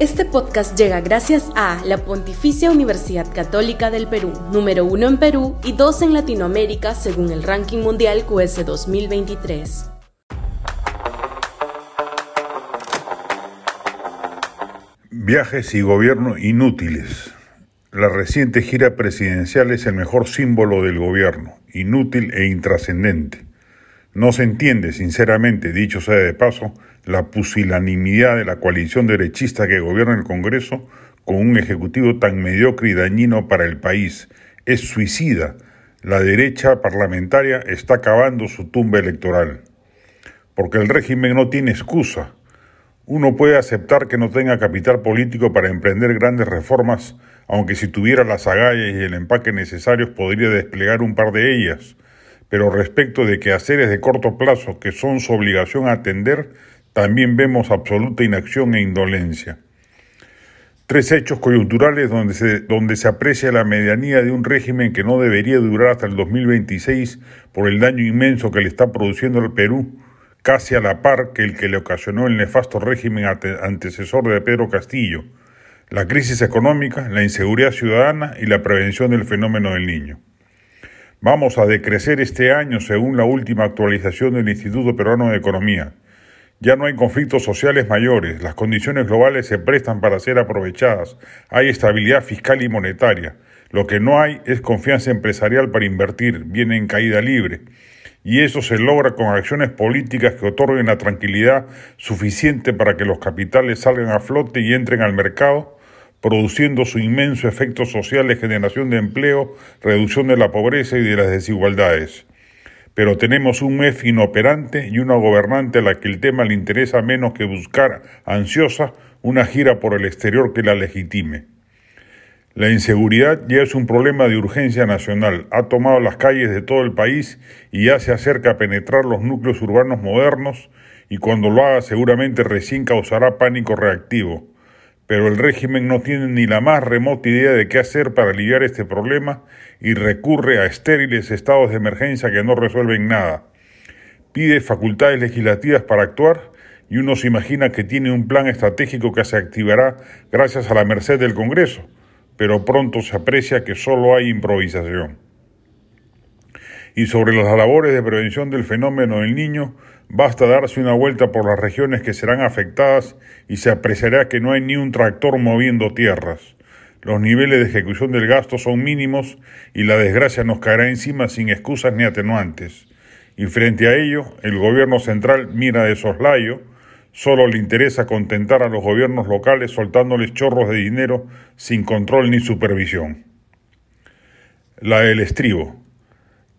Este podcast llega gracias a la Pontificia Universidad Católica del Perú, número uno en Perú y dos en Latinoamérica según el ranking mundial QS 2023. Viajes y gobierno inútiles. La reciente gira presidencial es el mejor símbolo del gobierno, inútil e intrascendente. No se entiende, sinceramente, dicho sea de paso, la pusilanimidad de la coalición derechista que gobierna el Congreso con un ejecutivo tan mediocre y dañino para el país. Es suicida. La derecha parlamentaria está acabando su tumba electoral. Porque el régimen no tiene excusa. Uno puede aceptar que no tenga capital político para emprender grandes reformas, aunque si tuviera las agallas y el empaque necesarios podría desplegar un par de ellas. Pero respecto de que haceres de corto plazo que son su obligación atender, también vemos absoluta inacción e indolencia. Tres hechos coyunturales donde se, donde se aprecia la medianía de un régimen que no debería durar hasta el 2026 por el daño inmenso que le está produciendo al Perú, casi a la par que el que le ocasionó el nefasto régimen antecesor de Pedro Castillo, la crisis económica, la inseguridad ciudadana y la prevención del fenómeno del niño. Vamos a decrecer este año según la última actualización del Instituto Peruano de Economía. Ya no hay conflictos sociales mayores, las condiciones globales se prestan para ser aprovechadas, hay estabilidad fiscal y monetaria. Lo que no hay es confianza empresarial para invertir, viene en caída libre. Y eso se logra con acciones políticas que otorguen la tranquilidad suficiente para que los capitales salgan a flote y entren al mercado, produciendo su inmenso efecto social de generación de empleo, reducción de la pobreza y de las desigualdades. Pero tenemos un MEF inoperante y una gobernante a la que el tema le interesa menos que buscar, ansiosa, una gira por el exterior que la legitime. La inseguridad ya es un problema de urgencia nacional, ha tomado las calles de todo el país y ya se acerca a penetrar los núcleos urbanos modernos y cuando lo haga seguramente recién causará pánico reactivo pero el régimen no tiene ni la más remota idea de qué hacer para aliviar este problema y recurre a estériles estados de emergencia que no resuelven nada. Pide facultades legislativas para actuar y uno se imagina que tiene un plan estratégico que se activará gracias a la merced del Congreso, pero pronto se aprecia que solo hay improvisación. Y sobre las labores de prevención del fenómeno del niño, Basta darse una vuelta por las regiones que serán afectadas y se apreciará que no hay ni un tractor moviendo tierras. Los niveles de ejecución del gasto son mínimos y la desgracia nos caerá encima sin excusas ni atenuantes. Y frente a ello, el gobierno central mira de soslayo, solo le interesa contentar a los gobiernos locales soltándoles chorros de dinero sin control ni supervisión. La del estribo.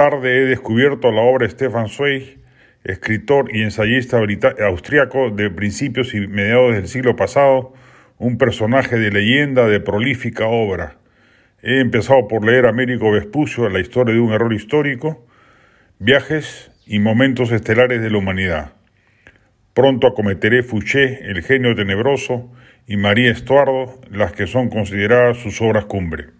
Tarde he descubierto la obra de Stefan Zweig escritor y ensayista austriaco de principios y mediados del siglo pasado, un personaje de leyenda de prolífica obra. He empezado por leer Américo Vespucio, La historia de un error histórico, Viajes y momentos estelares de la humanidad. Pronto acometeré Fouché, El genio tenebroso, y María Estuardo, las que son consideradas sus obras cumbre.